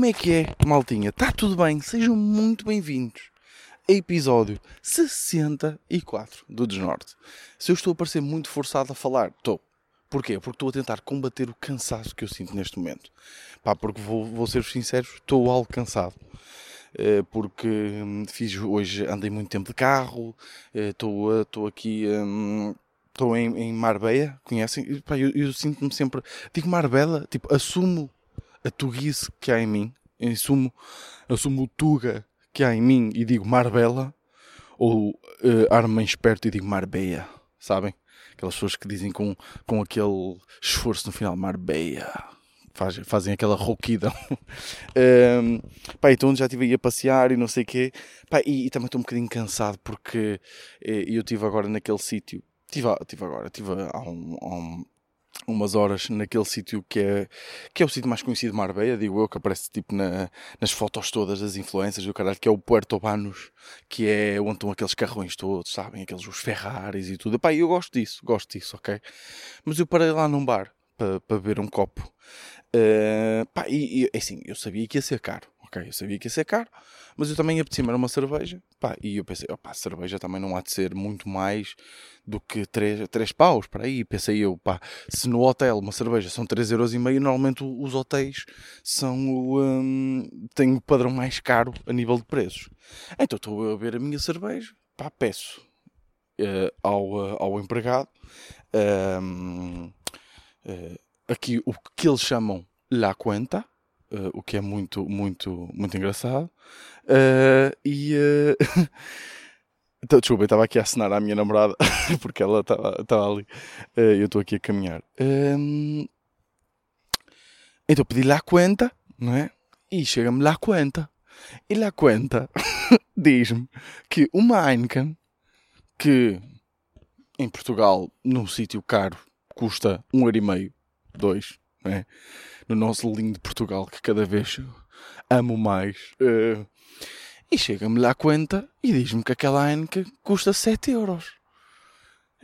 Como é que é, maltinha? Está tudo bem? Sejam muito bem-vindos a episódio 64 do Desnorte. Se eu estou a parecer muito forçado a falar, estou. Porquê? Porque estou a tentar combater o cansaço que eu sinto neste momento. Pá, porque vou, vou ser sincero, estou algo cansado. Eh, porque hum, fiz hoje, andei muito tempo de carro, eh, estou estou aqui. Hum, estou em, em Marbella, conhecem? Pá, eu, eu sinto-me sempre. Digo Marbella, tipo, assumo a tuguice que há em mim, assumo, assumo o tuga que há em mim e digo Marbella, ou uh, armo-me esperto e digo Marbella, sabem? Aquelas pessoas que dizem com, com aquele esforço no final, Marbella. Fazem, fazem aquela rouquidão. um, pá, então já estive aí a passear e não sei o quê. Pá, e, e, também estou um bocadinho cansado porque eh, eu estive agora naquele sítio. Estive, tive agora, estive há um, há um umas horas naquele sítio que é, que é o sítio mais conhecido de Marbella, digo eu, que aparece tipo na, nas fotos todas das influências do caralho, que é o Puerto Banos, que é onde estão aqueles carrões todos, sabem? Aqueles os Ferraris e tudo. Pá, eu gosto disso, gosto disso, ok? Mas eu parei lá num bar para, para beber um copo. Uh, pá, e, e assim, eu sabia que ia ser caro, ok? Eu sabia que ia ser caro, mas eu também apetecia-me uma cerveja, pá, e eu pensei, opá, cerveja também não há de ser muito mais do que 3, 3 paus, para aí, pensei eu, pá, se no hotel uma cerveja são 3,5€, euros, normalmente os hotéis são um, têm o padrão mais caro a nível de preços. Então estou a ver a minha cerveja, pá, peço uh, ao, uh, ao empregado, uh, aqui o que eles chamam la cuenta, uh, o que é muito, muito, muito engraçado. Uh, e. Uh... então, desculpa, eu estava aqui a assinar à minha namorada porque ela estava ali. eu estou aqui a caminhar. Um... Então pedi lá a conta, não é? E chega-me lá a conta. E lá a conta diz-me que uma Heineken, que em Portugal, num sítio caro, custa um euro e meio, dois, é? no nosso lindo Portugal, que cada vez amo mais. Uh, e chega-me lá a conta e diz-me que aquela Heineken custa 7 euros.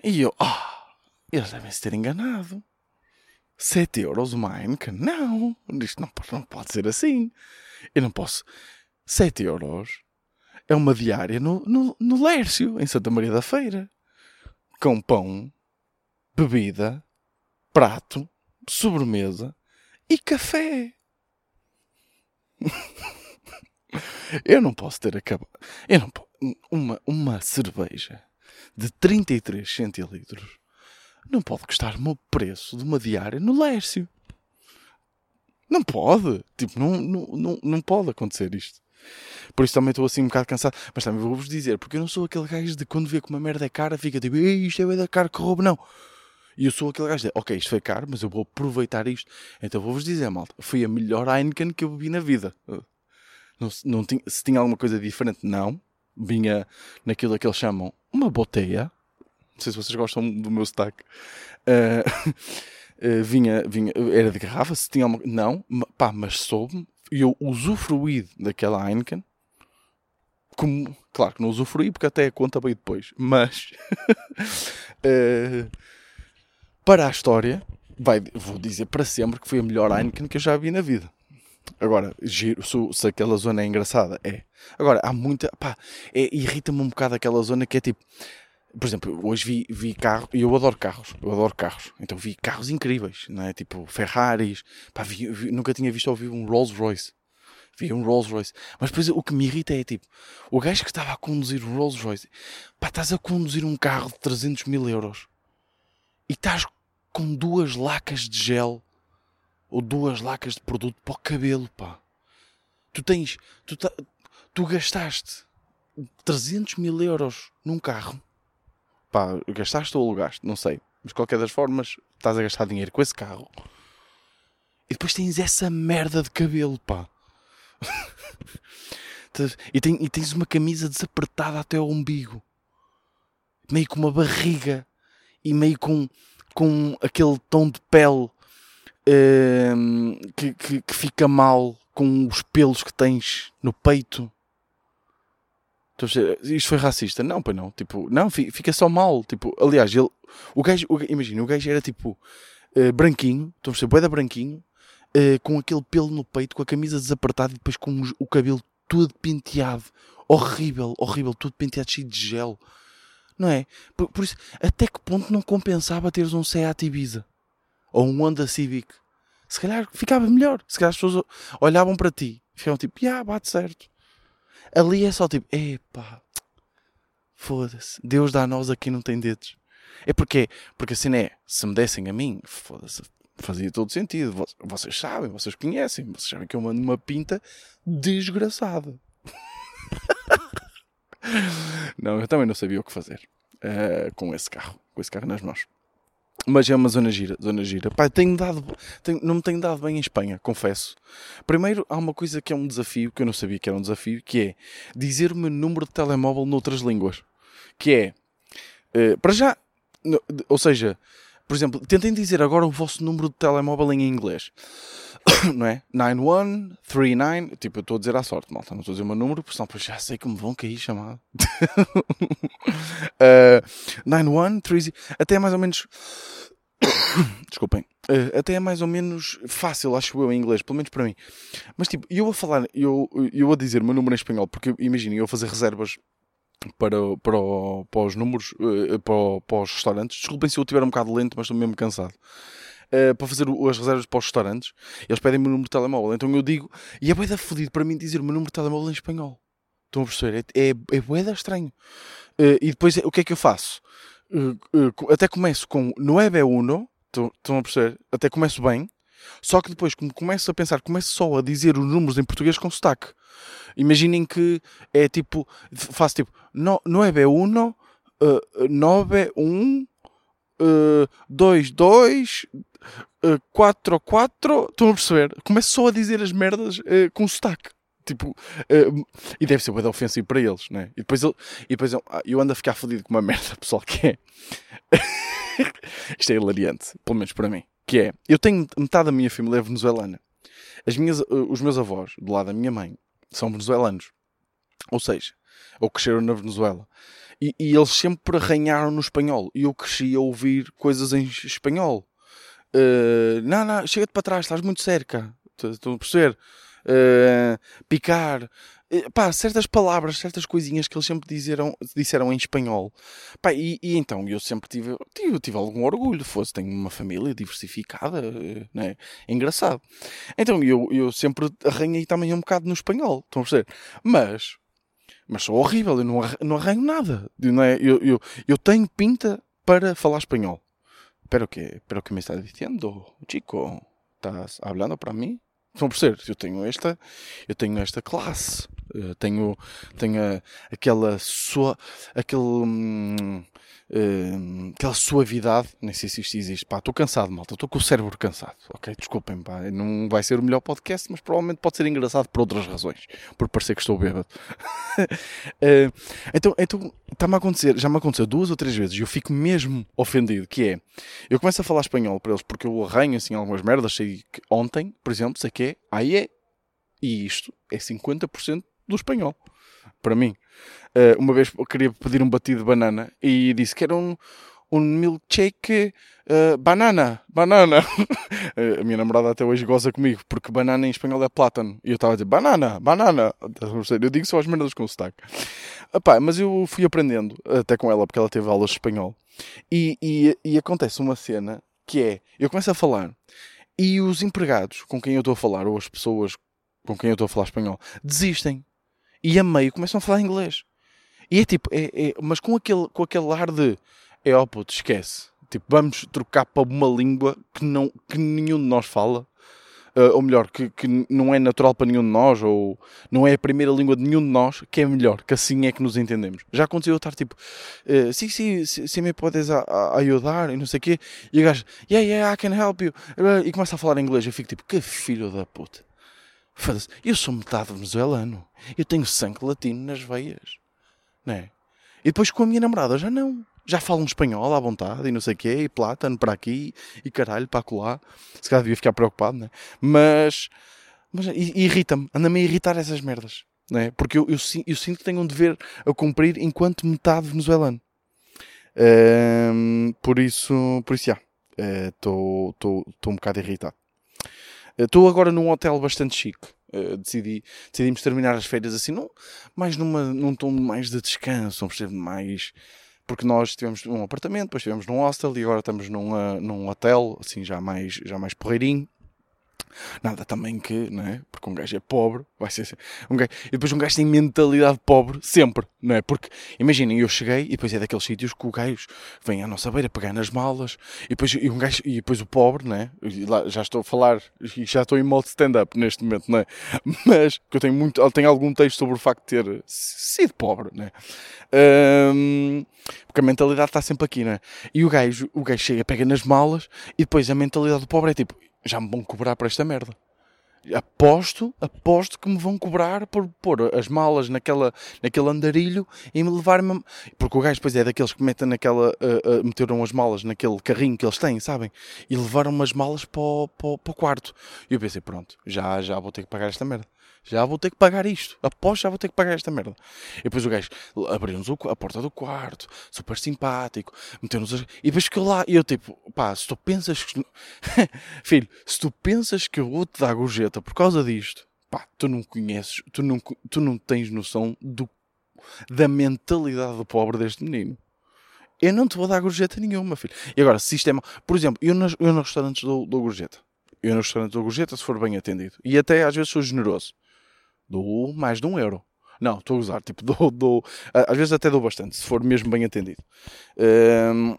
E eu, ah, oh, eles devem se ter enganado. 7 euros uma Heineken? Não, isto não, não pode ser assim. Eu não posso. 7 euros é uma diária no, no, no Lércio, em Santa Maria da Feira. Com pão, bebida, prato, sobremesa e café. eu não posso ter acabado. Eu não. Uma, uma cerveja de 33 centilitros não pode custar o preço de uma diária no Lércio. Não pode. Tipo, não, não, não, não pode acontecer isto. Por isso também estou assim um bocado cansado. Mas também vou-vos dizer, porque eu não sou aquele gajo de quando vê que uma merda é cara, fica tipo, isto é da cara que roubo. Não. E eu sou aquele gajo de, ok, isto foi caro, mas eu vou aproveitar isto. Então vou-vos dizer, malta, foi a melhor Heineken que eu bebi na vida. Não, não tinha, se tinha alguma coisa diferente, não. Vinha naquilo que eles chamam uma boteia. Não sei se vocês gostam do meu sotaque. Uh, vinha, vinha, era de garrafa, se tinha alguma Não, pá, mas soube-me. E eu usufruí daquela Heineken. Como, claro que não usufruí porque até a conta veio depois. Mas... uh, para a história, vai, vou dizer para sempre que foi a melhor Heineken que eu já vi na vida. Agora, giro, se, se aquela zona é engraçada, é. Agora, há muita. pá, é, irrita-me um bocado aquela zona que é tipo. Por exemplo, hoje vi, vi carro, e eu adoro carros, eu adoro carros, então vi carros incríveis, não é? Tipo Ferraris, pá, vi, vi, nunca tinha visto ou vi um Rolls Royce, vi um Rolls Royce, mas depois o que me irrita é tipo, o gajo que estava a conduzir um Rolls Royce, pá, estás a conduzir um carro de 300 mil euros e estás com duas lacas de gel ou duas lacas de produto para o cabelo, pá. Tu tens, tu, tu gastaste 300 mil euros num carro, pá, gastaste ou alugaste, não sei, mas de qualquer das formas estás a gastar dinheiro com esse carro e depois tens essa merda de cabelo, pá. e, e tens uma camisa desapertada até ao umbigo, meio com uma barriga e meio com com aquele tom de pele uh, que, que, que, fica mal com os pelos que tens no peito. Isto foi racista? Não, pois não. Tipo, não, fica só mal. Tipo, aliás, ele, o gajo, imagina, o gajo era tipo uh, branquinho, estou a perceber, boeda branquinho, uh, com aquele pelo no peito, com a camisa desapertada e depois com o cabelo todo penteado. Horrível, horrível, tudo penteado cheio de gel. Não é? Por, por, isso, até que ponto não compensava teres um Seat Ibiza? Ou um Honda Civic? Se calhar ficava melhor. Se calhar as pessoas olhavam para ti ficavam tipo, ah, bate certo. Ali é só tipo, epá, foda-se, Deus dá a nós aqui não tem dedos. É porque, porque assim é, se me dessem a mim, foda-se, fazia todo sentido. Vocês sabem, vocês conhecem, vocês sabem que eu mando uma pinta desgraçada. não, eu também não sabia o que fazer uh, com esse carro, com esse carro nas mãos. Mas é uma zona gira, zona gira. Pá, tenho dado, tenho, não me tenho dado bem em Espanha, confesso. Primeiro, há uma coisa que é um desafio, que eu não sabia que era um desafio, que é dizer o meu número de telemóvel noutras línguas. Que é, uh, para já, ou seja, por exemplo, tentem dizer agora o vosso número de telemóvel em inglês. não é? 9139. Tipo, eu estou a dizer à sorte, malta. Não estou a dizer o meu número, porque senão já sei que me vão cair chamado. uh, 9130. Até é mais ou menos. Desculpem. Uh, até é mais ou menos fácil, acho eu, em inglês, pelo menos para mim. Mas tipo, eu vou falar, eu, eu vou dizer o meu número em espanhol, porque imaginem, eu vou fazer reservas para, para, para os números, uh, para, para os restaurantes. Desculpem se eu estiver um bocado lento, mas estou mesmo cansado. Uh, para fazer as reservas para os restaurantes, eles pedem o meu número de telemóvel. Então eu digo, e é boeda fodido para mim dizer o meu número de telemóvel em espanhol. Estão a perceber? É, é, é boeda estranho. Uh, e depois o que é que eu faço? Uh, até começo com 91, estão, estão a perceber? Até começo bem, só que depois, como começo a pensar, começo só a dizer os números em português com sotaque. Imaginem que é tipo, faço tipo 91, uh, 91, uh, 22, 4 4. Estão a perceber? Começo só a dizer as merdas uh, com sotaque. Tipo, uh, e deve ser bem ofensivo para eles, né? E depois, eu, e depois eu, ah, eu ando a ficar fodido com uma merda, pessoal, que é. Isto é hilariante, pelo menos para mim. Que é, eu tenho metade da minha família é venezuelana. As minhas, uh, os meus avós, do lado da minha mãe, são venezuelanos. Ou seja, ou cresceram na Venezuela. E, e, eles sempre arranharam no espanhol. E eu cresci a ouvir coisas em espanhol. Uh, não, não, chega-te para trás, estás muito cerca. Estão a perceber? Uh, picar. Uh, pá, certas palavras, certas coisinhas que eles sempre disseram, disseram em espanhol. Pá, e, e, então eu sempre tive, tive, tive algum orgulho. Fosse, tenho uma família diversificada, né? É engraçado. Então eu, eu sempre arranhei também um bocado no espanhol. Estão a perceber? Mas mas sou horrível, eu não, arranho, não arranho nada. Não é? eu, eu, eu tenho pinta para falar espanhol. Pero que, pero que me está dizendo, chico, estás hablando para mim? Estão a perceber? Eu tenho esta, eu tenho esta classe, eu tenho, tenho aquela sua, aquele, hum, uh, aquela suavidade, nem sei se isto existe, pá, estou cansado, malta, estou com o cérebro cansado, ok? Desculpem, pá, não vai ser o melhor podcast, mas provavelmente pode ser engraçado por outras razões, por parecer que estou bêbado. então, então está-me a acontecer, já me aconteceu duas ou três vezes e eu fico mesmo ofendido, que é, eu começo a falar espanhol para eles porque eu arranho assim algumas merdas, sei que ontem, por exemplo, sei que é, aí é, e isto é 50% do espanhol, para mim. Uh, uma vez eu queria pedir um batido de banana e disse que era um, um milkshake uh, banana, banana. a minha namorada até hoje goza comigo, porque banana em espanhol é plátano. E eu estava a dizer banana, banana. Eu digo só as merdas com sotaque. Epá, mas eu fui aprendendo, até com ela, porque ela teve aulas de espanhol. E, e, e acontece uma cena que é, eu começo a falar e os empregados com quem eu estou a falar, ou as pessoas com quem eu estou a falar espanhol, desistem. E a meio começam a falar inglês. E é tipo, é, é, mas com aquele, com aquele ar de é ó puto, esquece. Tipo, vamos trocar para uma língua que, não, que nenhum de nós fala. Uh, ou melhor, que, que não é natural para nenhum de nós, ou não é a primeira língua de nenhum de nós, que é melhor, que assim é que nos entendemos. Já aconteceu eu estar tipo, uh, sim, sim, se me podes a, a ajudar, e não sei o quê, e o gajo, yeah, yeah, I can help you, e começa a falar inglês, eu fico tipo, que filho da puta. Eu sou metade venezuelano, eu tenho sangue latino nas veias né? E depois com a minha namorada já não. Já falam espanhol à vontade e não sei o quê, e plátano para aqui e caralho para colar. Se calhar devia ficar preocupado, né? Mas, mas irrita-me, anda-me a irritar essas merdas, né? Porque eu, eu, eu, sinto que tenho um dever a cumprir enquanto metade venezuelano. Um, por isso, por isso, já. Estou uh, um bocado irritado. Estou agora num hotel bastante chique. Uh, decidi, decidimos terminar as férias assim, não, mais numa, num tom mais de descanso, um percebo mais. Porque nós tivemos um apartamento, depois estivemos num hostel e agora estamos num, uh, num hotel, assim, já mais, já mais porreirinho. Nada também que, não é? Porque um gajo é pobre, vai ser assim. um gajo, e depois um gajo tem mentalidade pobre sempre, não é? Porque, imaginem, eu cheguei e depois é daqueles sítios que o gajo vem à nossa beira pegar nas malas e depois, e um gajo, e depois o pobre, não é? Lá, já estou a falar e já estou em modo stand-up neste momento, não é? Mas que eu tenho muito, tenho algum texto sobre o facto de ter sido pobre, não é? Porque a mentalidade está sempre aqui, não é? E o gajo, o gajo chega, pega nas malas e depois a mentalidade do pobre é tipo, já me vão cobrar por esta merda. Aposto, aposto que me vão cobrar por pôr as malas naquela, naquele andarilho e me levar-me. Porque o gajo depois é daqueles que metem naquela. Uh, uh, meteram as malas naquele carrinho que eles têm, sabem? E levaram umas malas para o, para, para o quarto. E eu pensei, pronto, já, já vou ter que pagar esta merda já vou ter que pagar isto. Após já vou ter que pagar esta merda. E depois o gajo abriu-nos a porta do quarto, super simpático, meteu-nos. E depois ficou lá. E eu tipo, pá, se tu pensas que. Filho, se tu pensas que eu vou te dar gorjeta por causa disto, pá, tu não conheces, tu não, tu não tens noção do, da mentalidade do pobre deste menino. Eu não te vou dar gorjeta nenhuma, filho. E agora, se isto é mal. Por exemplo, eu nos, eu nos restaurantes dou, dou gorjeta. Eu nos restaurantes dou gorjeta se for bem atendido. E até às vezes sou generoso dou mais de um euro. Não, estou a usar, tipo, dou, dou, às vezes até dou bastante, se for mesmo bem atendido. Um,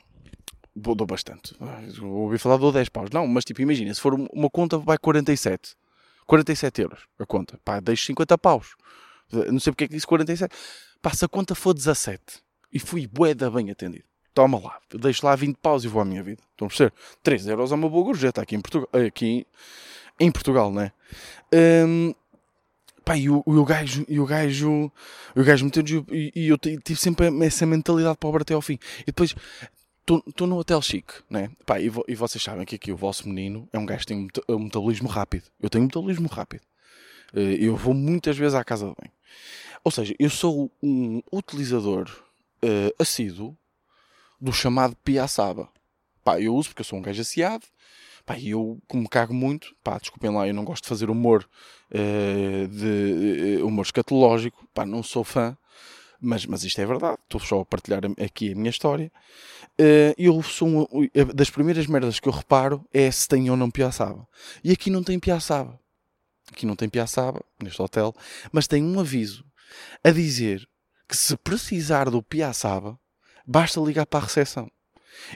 dou bastante. Ouvi falar, dou 10 paus. Não, mas tipo, imagina, se for uma conta, vai 47. 47 euros a conta. Pá, deixo 50 paus. Não sei porque é que disse 47. Pá, se a conta for 17 e fui boeda bem atendido, toma lá, deixo lá 20 paus e vou à minha vida. Estão a perceber? 3 euros é uma boa gorjeta aqui em Portugal, aqui em Portugal, não é? Um, Pá, e o, o gajo, e o gajo, o gajo meteu e, e eu tive sempre essa mentalidade pobre até ao fim. E depois, estou no hotel chique, né? Pá, e, vo, e, vocês sabem que aqui o vosso menino é um gajo que tem um metabolismo rápido. Eu tenho um metabolismo rápido. Eh, eu vou muitas vezes à casa de banho. Ou seja, eu sou um utilizador uh, assíduo do chamado piaçaba. Pá, eu uso porque eu sou um gajo aciado Pá, eu, como cago muito, pá, desculpem lá, eu não gosto de fazer humor, uh, de uh, humor escatológico, pá, não sou fã, mas, mas isto é verdade, estou só a partilhar aqui a minha história. Uh, eu sou um, das primeiras merdas que eu reparo é se tem ou não piaçaba. E aqui não tem piaçaba. Aqui não tem piaçaba, neste hotel, mas tem um aviso a dizer que se precisar do piaçaba, basta ligar para a recepção.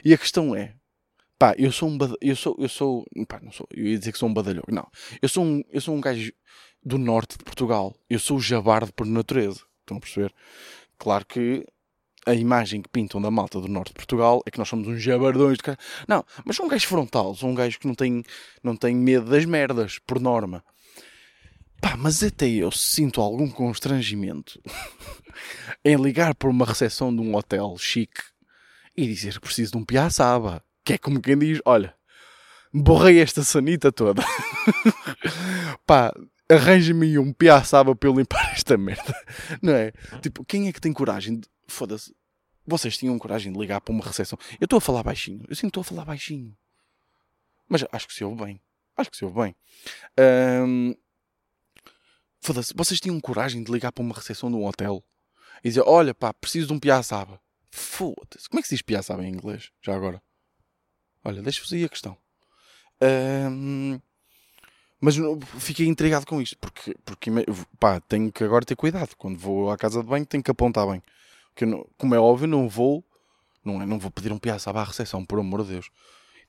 E a questão é, Pá, eu sou um eu sou, eu sou, pá, não sou, eu ia dizer que sou um badalhão, não. Eu sou um, eu sou um gajo do norte de Portugal. Eu sou o jabarde por natureza. Estão a perceber? Claro que a imagem que pintam da malta do norte de Portugal é que nós somos uns jabardões de cara. Não, mas sou um gajo frontal, sou um gajo que não tem, não tem medo das merdas, por norma. Pá, mas até eu sinto algum constrangimento em ligar por uma recepção de um hotel chique e dizer que preciso de um piaçaba. Que é como quem diz: olha, borrei esta sanita toda. Pá, arranja-me um piaçaba para eu limpar esta merda. Não é? Tipo, quem é que tem coragem de. Foda-se. Vocês tinham coragem de ligar para uma recepção. Eu estou a falar baixinho. Eu sim estou a falar baixinho. Mas acho que se ouve bem. Acho que se ouve bem. Foda-se. Vocês tinham coragem de ligar para uma recepção de um hotel e dizer: Olha, pá, preciso de um piaçaba. Foda-se. Como é que se diz piaçaba em inglês? Já agora. Olha, deixa-vos aí a questão. Um, mas fiquei intrigado com isto, porque, porque pá, tenho que agora ter cuidado. Quando vou à casa de banho, tenho que apontar bem. Porque, como é óbvio, não vou, não, é, não vou pedir um piaçaba à recepção, por amor de Deus.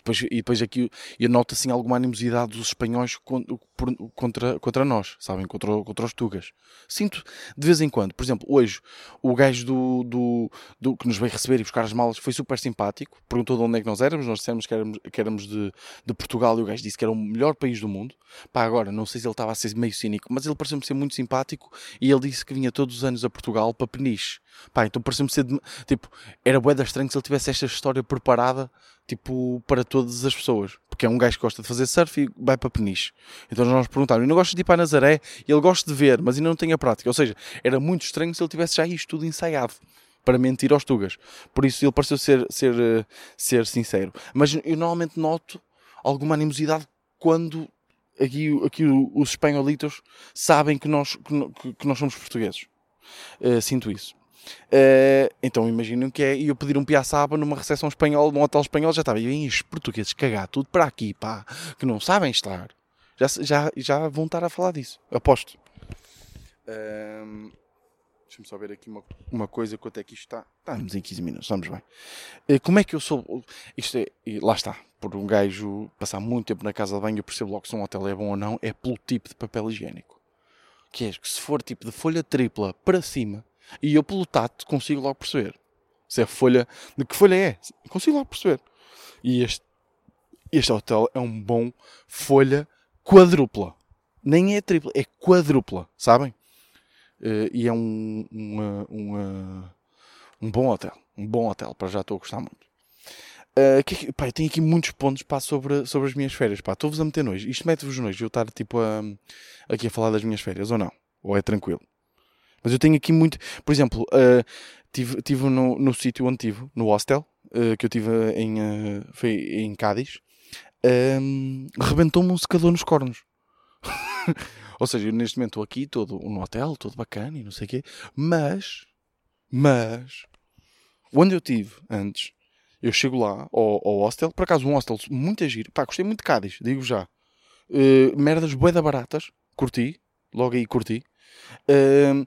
Depois, e depois aqui eu noto assim alguma animosidade dos espanhóis contra, contra nós, sabem? Contra, contra os tugas. Sinto de vez em quando. Por exemplo, hoje o gajo do, do, do, que nos veio receber e buscar as malas foi super simpático. Perguntou de onde é que nós éramos. Nós dissemos que éramos, que éramos de, de Portugal e o gajo disse que era o melhor país do mundo. Pá, agora, não sei se ele estava a ser meio cínico, mas ele pareceu-me ser muito simpático e ele disse que vinha todos os anos a Portugal para Peniche. Pá, então pareceu-me ser. De, tipo, era bué estranho se ele tivesse esta história preparada tipo, para todas as pessoas. Porque é um gajo que gosta de fazer surf e vai para Peniche. Então nós perguntaram, e não gosta de ir para Nazaré? Ele gosta de ver, mas ainda não tem a prática. Ou seja, era muito estranho se ele tivesse já isto tudo ensaiado para mentir aos tugas. Por isso ele pareceu ser, ser, eh, ser sincero. Mas eu normalmente noto alguma animosidade quando aqui, aqui os espanholitos sabem que nós, que, que nós somos portugueses. Uh, sinto isso. Uh, então imaginem que é eu pedir um piaçaba numa recepção espanhola, num hotel espanhol, já estava. E os portugueses cagar tudo para aqui, pá, que não sabem estar. Já, já, já vão estar a falar disso, aposto. Uh, Deixa-me só ver aqui uma, uma coisa, quanto é que isto está. Estamos em 15 minutos, estamos bem. Uh, como é que eu sou. Isto é. Lá está. Por um gajo passar muito tempo na casa de banho, eu percebo logo se um hotel é bom ou não, é pelo tipo de papel higiênico. Que é que se for tipo de folha tripla para cima, e eu, pelo tato, consigo logo perceber se é folha. De que folha é? Consigo logo perceber. E este, este hotel é um bom folha quadrupla. Nem é tripla, é quadrupla, sabem? Uh, e é um, uma, um bom hotel. Um bom hotel, para já estou a gostar muito. Uh, que, pá, tenho aqui muitos pontos pá, sobre, sobre as minhas férias. Estou-vos a meter nojo. Isto mete-vos nojo eu estar tipo, a, aqui a falar das minhas férias, ou não? Ou é tranquilo? Mas eu tenho aqui muito. Por exemplo, uh, tive, tive no, no sítio onde tive, no hostel, uh, que eu tive em, uh, foi em Cádiz, um, rebentou-me um secador nos cornos. Ou seja, eu neste momento estou aqui, todo no hotel, todo bacana e não sei o quê, mas, mas, onde eu tive antes, eu chego lá ao, ao hostel, por acaso um hostel muito giro, pá, gostei muito de Cádiz, digo já. Uh, merdas boeda baratas, curti, logo aí curti. Uh,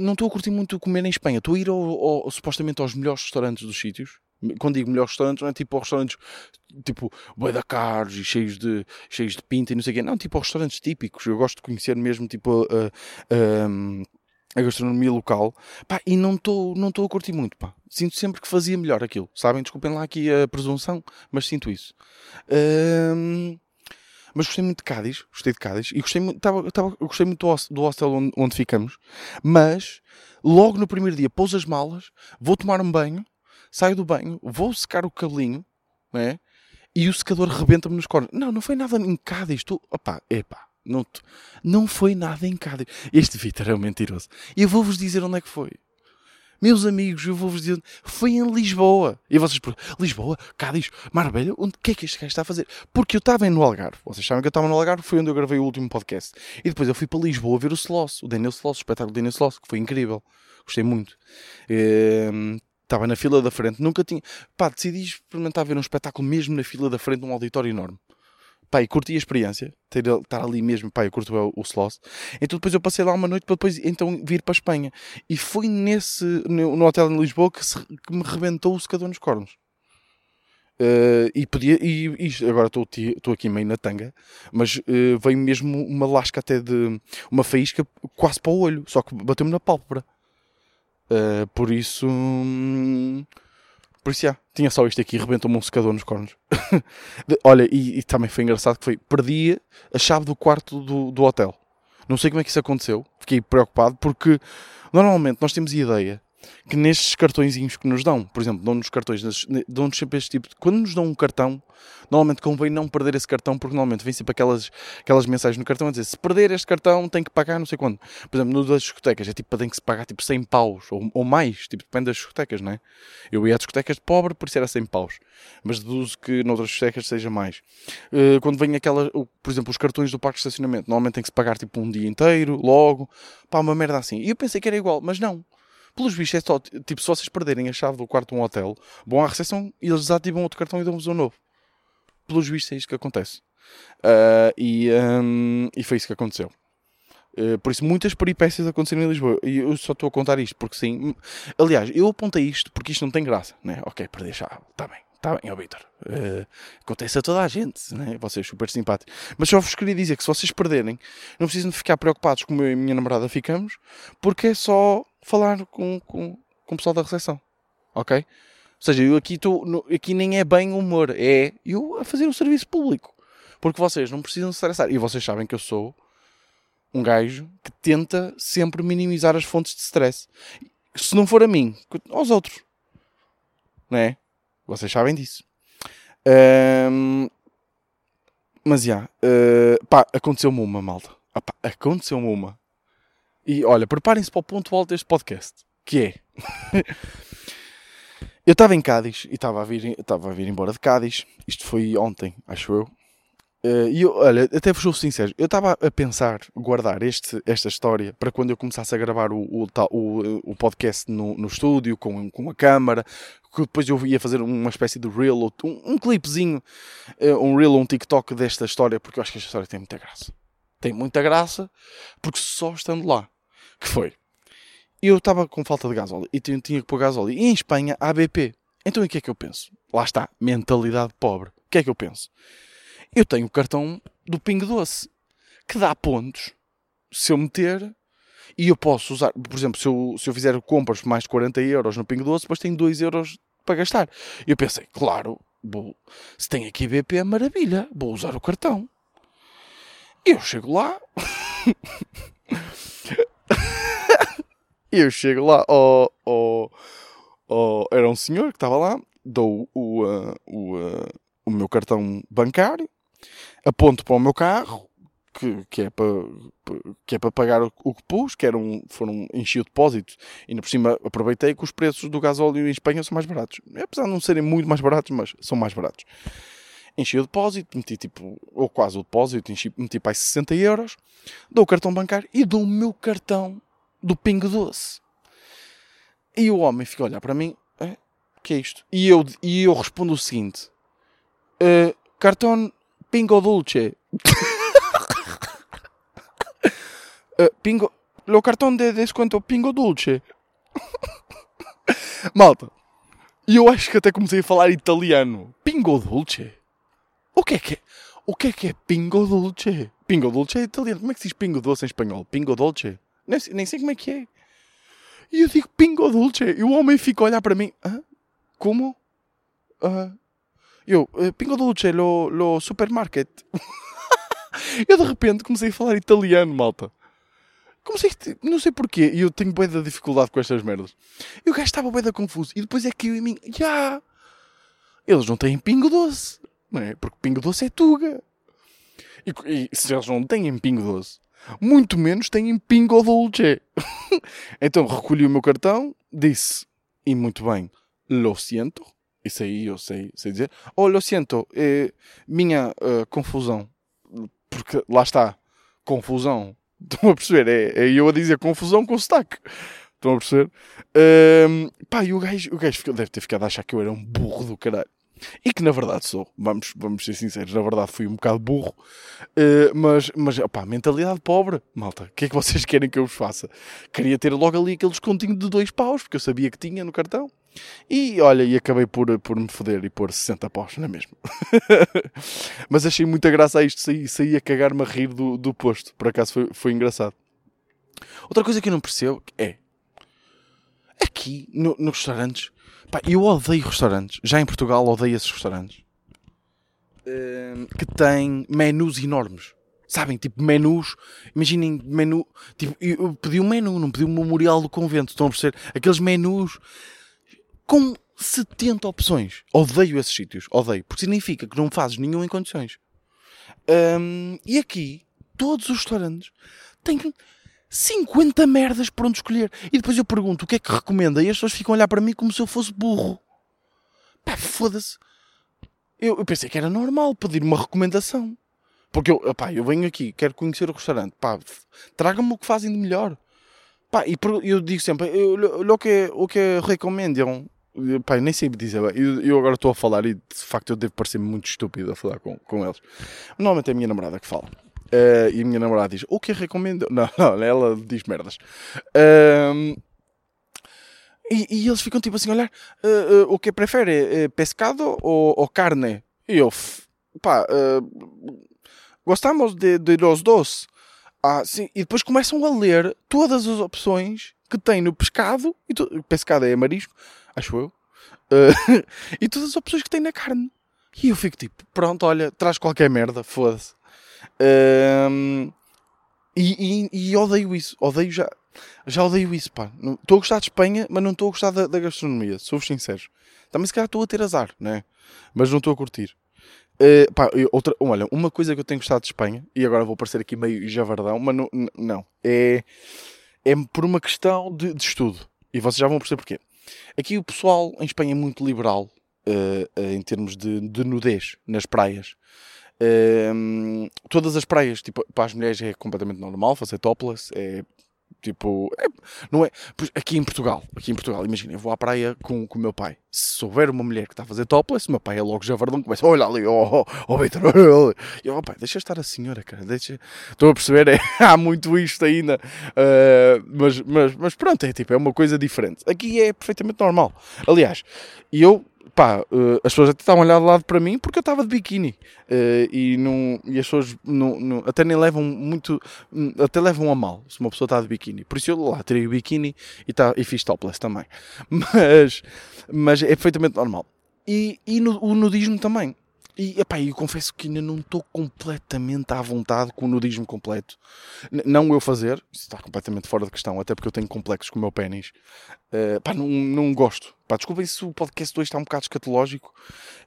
não estou a curtir muito comer em Espanha. Estou a ir ao, ao, supostamente aos melhores restaurantes dos sítios. Quando digo melhores restaurantes, não é tipo aos restaurantes tipo boi da caros e cheios de, cheios de pinta e não sei o quê. Não, tipo aos restaurantes típicos. Eu gosto de conhecer mesmo tipo a, a, a gastronomia local. Pá, e não estou não a curtir muito. Pá. Sinto sempre que fazia melhor aquilo. Sabem? Desculpem lá aqui a presunção, mas sinto isso. Mas gostei muito de Cádiz, gostei de Cádiz e gostei, muito, tava, tava, gostei muito do hostel onde, onde ficamos. Mas logo no primeiro dia pôs as malas, vou tomar um banho, saio do banho, vou secar o cabelinho, né? E o secador rebenta-me nos cornos. Não, não foi nada em Cádiz. Estou, opá, epá, não, não foi nada em Cádiz. Este Vitor é um mentiroso. Eu vou-vos dizer onde é que foi. Meus amigos, eu vou-vos dizer, foi em Lisboa. E vocês perguntam, Lisboa, Cádiz, Marbella, onde que é que este gajo está a fazer? Porque eu estava no Algarve. Vocês sabem que eu estava no Algarve, foi onde eu gravei o último podcast. E depois eu fui para Lisboa ver o Sloss, o Daniel Sloss, o espetáculo do Daniel Sloss, que foi incrível. Gostei muito. Ehm, estava na fila da frente, nunca tinha. Pá, decidi experimentar ver um espetáculo mesmo na fila da frente, num auditório enorme pá, e curti a experiência, ter, estar ali mesmo, pá, eu curto o, o Sloss. Então depois eu passei lá uma noite para depois então vir para a Espanha. E foi nesse, no, no hotel em Lisboa que, se, que me rebentou o secador nos cornos. Uh, e podia, e, e agora estou aqui meio na tanga, mas uh, veio mesmo uma lasca até de uma faísca quase para o olho, só que bateu-me na pálpebra. Uh, por isso, hum, por isso, já, tinha só isto aqui, rebentou-me um secador nos cornos. Olha, e, e, também foi engraçado que foi, perdi a chave do quarto do, do hotel. Não sei como é que isso aconteceu, fiquei preocupado, porque normalmente nós temos ideia que nestes cartõezinhos que nos dão, por exemplo, dão-nos cartões, dão-nos sempre este tipo de... Quando nos dão um cartão, normalmente convém não perder esse cartão, porque normalmente vem sempre aquelas, aquelas mensagens no cartão a dizer se perder este cartão tem que pagar não sei quanto. Por exemplo, no das discotecas é tipo, tem que se pagar tipo 100 paus, ou, ou mais, tipo, depende das discotecas, não é? Eu ia a discotecas de pobre, por isso era 100 paus. Mas deduzo que noutras discotecas seja mais. Uh, quando vem aquelas, por exemplo, os cartões do parque de estacionamento, normalmente tem que se pagar tipo um dia inteiro, logo, pá, uma merda assim. E eu pensei que era igual, mas não. Pelos bichos é só, tipo, se vocês perderem a chave do quarto de um hotel, vão à recepção e eles desativam outro cartão e dão-vos um novo. Pelos bichos é isto que acontece. Uh, e, um, e foi isso que aconteceu. Uh, por isso, muitas peripécias aconteceram em Lisboa. E eu só estou a contar isto porque sim. Aliás, eu apontei isto porque isto não tem graça, né? Ok, perdi a chave, está bem. Está bem, ó Vitor. Uh, acontece a toda a gente, né? vocês super simpáticos. Mas só vos queria dizer que se vocês perderem, não precisam de ficar preocupados como eu e a minha namorada ficamos, porque é só falar com, com, com o pessoal da recepção. Ok? Ou seja, eu aqui estou. Aqui nem é bem humor, é eu a fazer o serviço público. Porque vocês não precisam se estressar. E vocês sabem que eu sou um gajo que tenta sempre minimizar as fontes de stress. Se não for a mim, aos outros. Não é? Vocês sabem disso. Um, mas já, uh, pá, aconteceu-me uma, malta. Ah, aconteceu-me uma. E olha, preparem-se para o ponto alto deste podcast, que é. eu estava em Cádiz e estava a, vir, estava a vir embora de Cádiz. Isto foi ontem, acho eu. Uh, e eu, olha, até vos sou sincero, eu estava a pensar guardar este, esta história para quando eu começasse a gravar o, o, o, o podcast no, no estúdio, com, com a câmara, que depois eu ia fazer uma espécie de reel, um, um clipezinho, uh, um reel ou um TikTok desta história, porque eu acho que esta história tem muita graça. Tem muita graça, porque só estando lá, que foi, eu estava com falta de gasóleo e tinha, tinha que pôr gasóleo, e em Espanha há BP. Então o que é que eu penso? Lá está, mentalidade pobre. O que é que eu penso? Eu tenho o cartão do Pingo Doce, que dá pontos se eu meter e eu posso usar, por exemplo, se eu, se eu fizer compras por mais de 40 euros no Pingo Doce, depois tenho 2 euros para gastar. Eu pensei, claro, vou, se tem aqui BP é maravilha, vou usar o cartão. Eu chego lá. eu chego lá, oh, oh, oh, era um senhor que estava lá, dou o, uh, o, uh, o meu cartão bancário aponto para o meu carro, que, que, é, para, que é para pagar o, o que pus, que eram, foram, enchi o depósito, e por cima aproveitei que os preços do gasóleo em Espanha são mais baratos. Apesar de não serem muito mais baratos, mas são mais baratos. Enchi o depósito, meti tipo, ou quase o depósito, enchi, meti para aí 60 euros, dou o cartão bancário e dou o meu cartão do Pingo Doce. E o homem fica a olhar para mim, é, que é isto? E eu, e eu respondo o seguinte, uh, cartão Pingo Dulce. uh, pingo... Lo cartão de desconto Pingo Dulce. Malta. E eu acho que até comecei a falar italiano. Pingo Dulce? O que é que é? O que é que é Pingo Dulce? Pingo Dulce é italiano. Como é que se diz Pingo Doce em espanhol? Pingo Dolce? Nem, nem sei como é que é. E eu digo Pingo Dulce. E o homem fica a olhar para mim. Hã? Como? Eu, eh, Pingo Dolce, lo, lo supermarket. eu de repente comecei a falar italiano, malta. Comecei, não sei porquê, e eu tenho bem da dificuldade com estas merdas. E o gajo estava bem da confuso. E depois é que eu em mim, já. Yeah, eles não têm pingo doce, não é? Porque pingo doce é tuga. E, e se eles não têm pingo doce, muito menos têm pingo dolce. então recolhi o meu cartão, disse, e muito bem, lo siento, isso aí eu sei, sei dizer. Oh, lo siento, é minha uh, confusão. Porque lá está, confusão. Estão a perceber? É, é eu a dizer confusão com sotaque. Estão a perceber? Um, pá, e o gajo, o gajo deve ter ficado a achar que eu era um burro do caralho. E que na verdade sou, vamos, vamos ser sinceros, na verdade fui um bocado burro, uh, mas, mas opá, mentalidade pobre, malta, o que é que vocês querem que eu vos faça? Queria ter logo ali aquele descontinho de dois paus, porque eu sabia que tinha no cartão. E olha, e acabei por, por me foder e pôr 60 paus, não é mesmo? mas achei muita graça a isto, saí, saí a cagar-me a rir do, do posto, por acaso foi, foi engraçado. Outra coisa que eu não percebo é, aqui no, nos restaurantes, Pá, eu odeio restaurantes. Já em Portugal odeio esses restaurantes. Uh, que têm menus enormes. Sabem? Tipo, menus. Imaginem menu. Tipo, eu pedi um menu, não pedi um memorial do convento. Estão a perceber? Aqueles menus com 70 opções. Odeio esses sítios. Odeio. Porque significa que não fazes nenhum em condições. Um, e aqui, todos os restaurantes têm 50 merdas por onde escolher. E depois eu pergunto o que é que recomenda e as pessoas ficam a olhar para mim como se eu fosse burro. Pá, foda-se. Eu, eu, pensei que era normal pedir uma recomendação. Porque eu, pá, eu venho aqui, quero conhecer o restaurante. Pá, traga-me o que fazem de melhor. Pá, e eu digo sempre, o que, o que recomendam. Eu nem sei dizer. Eu, eu agora estou a falar e de facto eu devo parecer muito estúpido a falar com, com eles. Normalmente é a minha namorada que fala. Uh, e a minha namorada diz: O que recomendo? Não, não, ela diz merdas. Uh, e, e, eles ficam tipo assim: olhar, uh, o que prefere? pescado ou, ou, carne? E eu, pá, gostamos de, de los dos. Ah, sim. E depois começam a ler todas as opções que tem no pescado. E to... Pescado é marisco, acho eu. e todas as opções que tem na carne. E eu fico tipo: Pronto, olha, traz qualquer merda, foda-se. Um, e, e, e, odeio isso, odeio já, já odeio isso, pá. Estou a gostar de Espanha, mas não estou a gostar da, da gastronomia, sou-vos sincero. Também se calhar estou a ter azar, né? Mas não estou a curtir. Uh, pá, outra, olha, uma coisa que eu tenho gostado de Espanha, e agora vou parecer aqui meio javardão, mas não, não é, é por uma questão de, de, estudo. E vocês já vão perceber porquê. Aqui o pessoal em Espanha é muito liberal uh, uh, em termos de, de nudez nas praias. Um, todas as praias, tipo, para as mulheres é completamente normal fazer topless, é Tipo, é, não é. Aqui em Portugal, aqui em Portugal, imagina, eu vou à praia com, com o meu pai. Se houver uma mulher que está a fazer topless, meu pai é logo javardão, começa, olha ali, oh, oh, oh Vitor, olha, E eu, oh, pai, deixa estar a senhora, cara, deixa. Estou a perceber, é, há muito isto ainda. Uh, mas, mas, mas pronto, é tipo, é uma coisa diferente. Aqui é perfeitamente normal. Aliás, eu pá, uh, as pessoas até estavam a olhar de lado para mim porque eu estava de biquíni uh, e, não, e as pessoas não, não, até nem levam muito, até levam a mal se uma pessoa está de biquíni. Por isso eu lá tirei o biquíni e, tá, e fiz topless também. Mas, mas é perfeitamente normal. E, e no, o nudismo também. E epá, eu confesso que ainda não estou completamente à vontade com o nudismo completo. N não eu fazer, isso está completamente fora de questão, até porque eu tenho complexos com o meu pênis. Uh, pá, não, não gosto. Pá, desculpem se o podcast 2 está um bocado escatológico,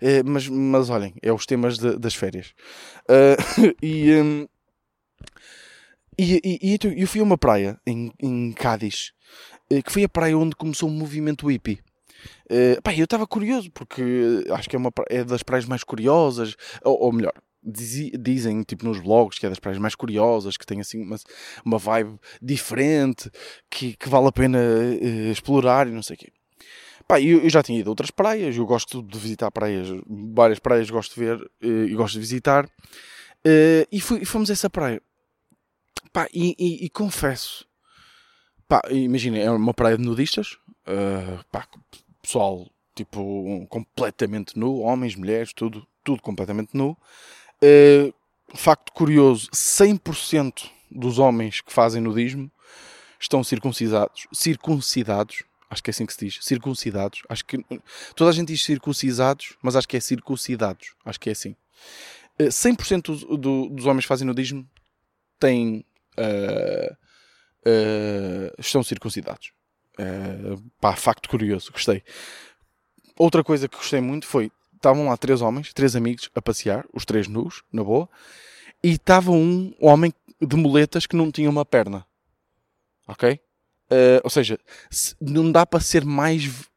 uh, mas, mas olhem, é os temas de, das férias. Uh, e, um, e, e, e, eu fui a uma praia em, em Cádiz, que foi a praia onde começou o movimento hippie. Uh, pá, eu estava curioso porque acho que é, uma, é das praias mais curiosas, ou, ou melhor, diz, dizem tipo nos blogs que é das praias mais curiosas, que tem assim uma, uma vibe diferente, que, que vale a pena uh, explorar e não sei o quê. Pá, eu, eu, já tinha ido a outras praias, eu gosto de visitar praias, várias praias gosto de ver uh, e gosto de visitar. Uh, e, fui, fomos a essa praia. Pá, e, e, e confesso, pá, imagina, é uma praia de nudistas, uh, pá, pessoal tipo completamente nu, homens, mulheres, tudo, tudo completamente nu. Uh, facto curioso: 100% dos homens que fazem nudismo estão circuncidados. Circuncidados, acho que é assim que se diz. Circuncidados, acho que toda a gente diz circuncisados, mas acho que é circuncidados, acho que é assim. Uh, 100% do, do, dos homens que fazem nudismo têm. Uh, estão circuncidados. Uh, pá, facto curioso, gostei. Outra coisa que gostei muito foi: estavam lá três homens, três amigos a passear, os três nus, na boa, e estava um homem de muletas que não tinha uma perna. Ok? Uh, ou seja, não dá para ser mais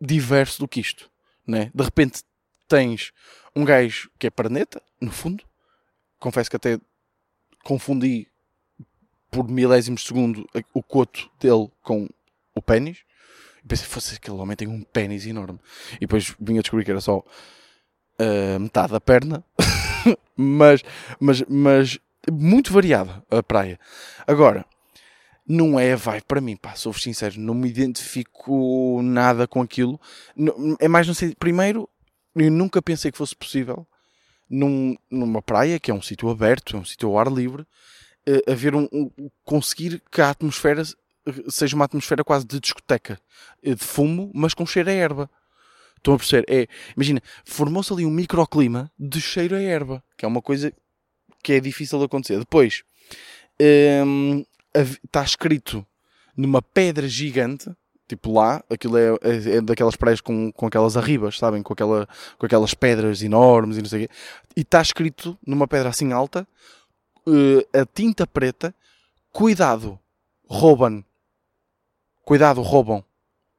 diverso do que isto. Né? De repente tens um gajo que é perneta, no fundo. Confesso que até confundi por milésimos de segundo o coto dele com o pênis. E pensei, fosse aquele homem tem um pênis enorme. E depois vim a descobrir que era só uh, metade da perna. mas, mas, mas muito variada a praia. Agora, não é vai para mim, pá, sou sincero, não me identifico nada com aquilo. É mais, não sei, primeiro, eu nunca pensei que fosse possível num, numa praia, que é um sítio aberto, é um sítio ao ar livre, uh, haver um, um, conseguir que a atmosfera seja uma atmosfera quase de discoteca, eh, de fumo, mas com cheiro a erva. Estão a perceber? É, imagina, formou-se ali um microclima de cheiro a erva, que é uma coisa que é difícil de acontecer. Depois, hum, está escrito numa pedra gigante, tipo lá, aquilo é, é, é, daquelas praias com, com aquelas arribas, sabem? Com, aquela, com aquelas pedras enormes e não sei o quê. E está escrito numa pedra assim alta, uh, a tinta preta, cuidado, roubam cuidado, roubam.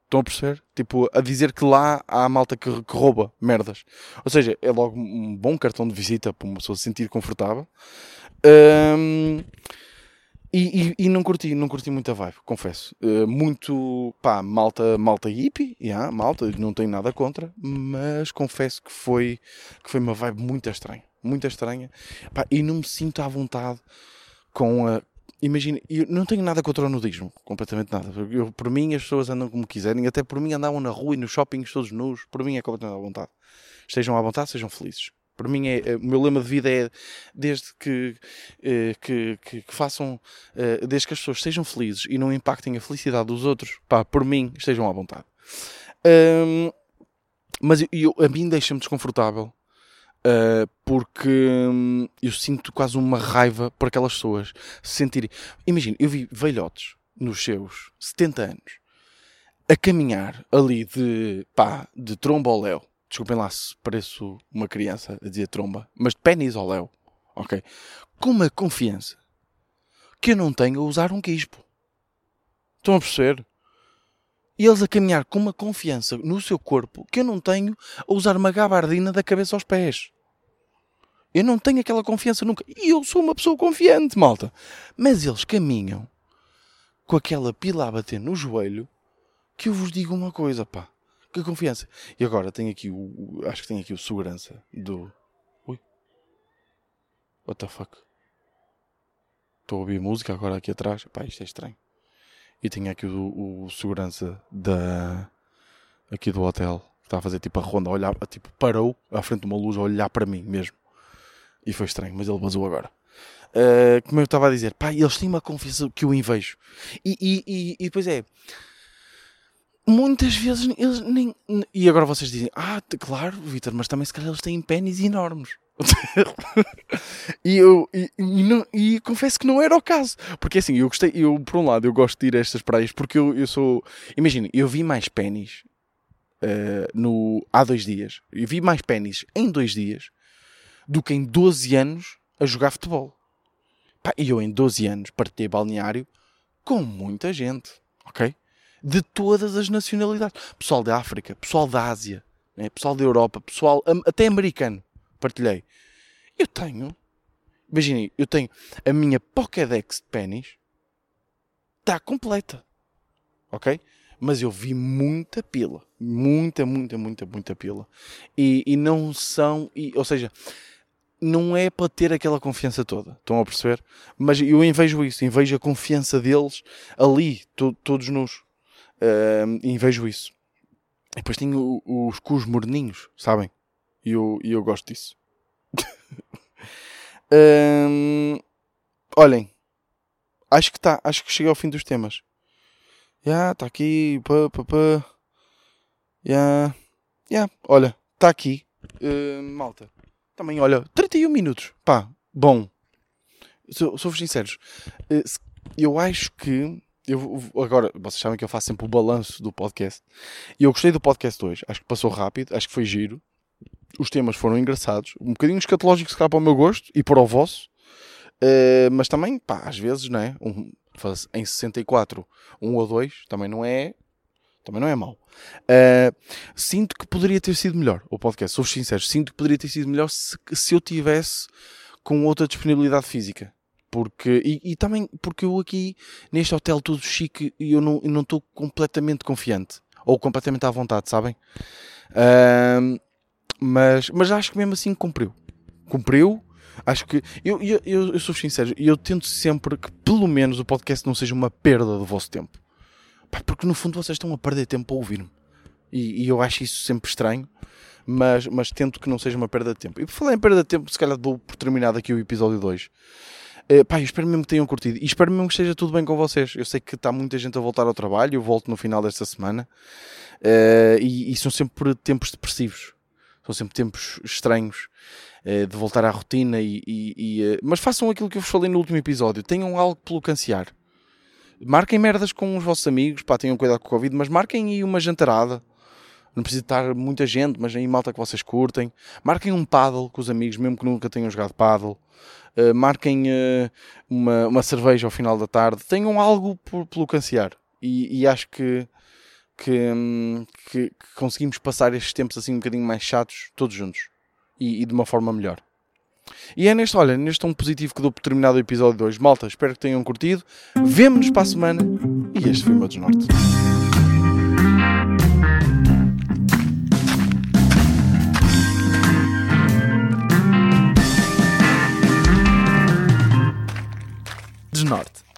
Estão a perceber? Tipo, a dizer que lá há malta que, que, rouba merdas. Ou seja, é logo um bom cartão de visita para uma pessoa se sentir confortável. Um, e, e, e, não curti, não curti muita vibe, confesso. Uh, muito, pá, malta, malta hippie, yeah, malta, não tenho nada contra, mas confesso que foi, que foi uma vibe muito estranha, muito estranha. Pá, e não me sinto à vontade com a, imagina, eu não tenho nada contra o nudismo, completamente nada. Eu, por mim, as pessoas andam como quiserem, até por mim andavam na rua e nos shoppings todos nus, por mim é completamente à vontade. Estejam à vontade, sejam felizes. Por mim, é, é, o meu lema de vida é desde que, eh, que, que, que, façam, eh, desde que as pessoas sejam felizes e não impactem a felicidade dos outros, pá, por mim, estejam à vontade. Mas eu, a mim deixa-me desconfortável Uh, porque hum, eu sinto quase uma raiva por aquelas pessoas se sentirem. Imagina, eu vi velhotes nos seus 70 anos a caminhar ali de pá, de tromba ao léu. Desculpem lá se pareço uma criança a dizer tromba, mas de pênis ao léu, ok? Com uma confiança que eu não tenho a usar um quispo. Estão a perceber? E eles a caminhar com uma confiança no seu corpo que eu não tenho a usar uma gabardina da cabeça aos pés. Eu não tenho aquela confiança nunca. E eu sou uma pessoa confiante, malta. Mas eles caminham com aquela pila a bater no joelho que eu vos digo uma coisa, pá. Que confiança. E agora tenho aqui o. Acho que tenho aqui o segurança do. Ui. What the fuck? Estou a ouvir música agora aqui atrás. Pá, isto é estranho. E tenho aqui o, o segurança da. Aqui do hotel. Que está a fazer tipo a ronda, a olhar. Tipo, parou à frente de uma luz a olhar para mim mesmo. E foi estranho, mas ele vazou agora. Uh, como eu estava a dizer, pá, eles têm uma confiança que eu invejo. E, e, e, e depois é muitas vezes eles nem. E agora vocês dizem, ah, claro, Vitor, mas também se calhar eles têm pênis enormes. e eu e, e, não, e, confesso que não era o caso. Porque assim, eu gostei, eu por um lado eu gosto de ir a estas praias porque eu, eu sou. Imagina, eu vi mais pênis uh, no, há dois dias. Eu vi mais pênis em dois dias do que em 12 anos a jogar futebol. e eu em 12 anos partilhei balneário com muita gente, ok? De todas as nacionalidades. Pessoal da África, pessoal da Ásia, né? pessoal da Europa, pessoal até americano. Partilhei. Eu tenho, imaginem, eu tenho a minha Pokédex de pênis está completa. Ok? Mas eu vi muita pila. Muita, muita, muita, muita pila. E, e não são. E, ou seja, não é para ter aquela confiança toda. Estão a perceber? Mas eu invejo isso. Invejo a confiança deles ali, to, todos nos. Uh, e vejo isso. E depois tenho os cus morninhos, sabem? E eu, e eu gosto disso. olhem, acho que está, acho que cheguei ao fim dos temas. Já, yeah, está aqui, pá. Já, yeah, olha, está aqui. Uh, malta, também, olha, 31 minutos, pá, bom. Sou-vos sinceros, uh, eu acho que eu, agora, vocês sabem que eu faço sempre o balanço do podcast. E eu gostei do podcast hoje. Acho que passou rápido, acho que foi giro. Os temas foram engraçados. Um bocadinho escatológicos, se calhar, para o meu gosto e para o vosso. Uh, mas também, pá, às vezes, não é? Um, em 64, um ou dois, também não é. Também não é mau. Uh, sinto que poderia ter sido melhor o podcast, sou sincero. Sinto que poderia ter sido melhor se, se eu tivesse com outra disponibilidade física porque e, e, também porque eu aqui neste hotel todo chique e eu não estou não completamente confiante ou completamente à vontade, sabem? Uh, mas, mas acho que mesmo assim cumpriu. Cumpriu. Acho que eu, eu, eu, eu sou sincero, e eu tento sempre que pelo menos o podcast não seja uma perda do vosso tempo. porque no fundo vocês estão a perder tempo a ouvir-me. E, e, eu acho isso sempre estranho, mas, mas tento que não seja uma perda de tempo. E por falar em perda de tempo, se calhar dou por terminado aqui o episódio 2. Uh, pá, eu espero mesmo que tenham curtido e espero mesmo que esteja tudo bem com vocês. Eu sei que está muita gente a voltar ao trabalho, eu volto no final desta semana uh, e, e, são sempre tempos depressivos, são sempre tempos estranhos uh, de voltar à rotina. E, e mas façam aquilo que eu vos falei no último episódio, tenham algo pelo cansear. Marquem merdas com os vossos amigos, pá, tenham cuidado com o Covid, mas marquem aí uma jantarada. Não precisa estar muita gente, mas aí malta que vocês curtem. Marquem um paddle com os amigos, mesmo que nunca tenham jogado paddle. Uh, marquem uh, uma, uma cerveja ao final da tarde, tenham algo por, pelo cansear. E, e acho que, que, hum, que, que, conseguimos passar estes tempos assim um bocadinho mais chatos, todos juntos. E, e de uma forma melhor. E é neste, olha, neste tom positivo que dou por terminado o episódio 2. Malta, espero que tenham curtido. Vemo-nos para a semana. E este foi o meu desnorte. Norte.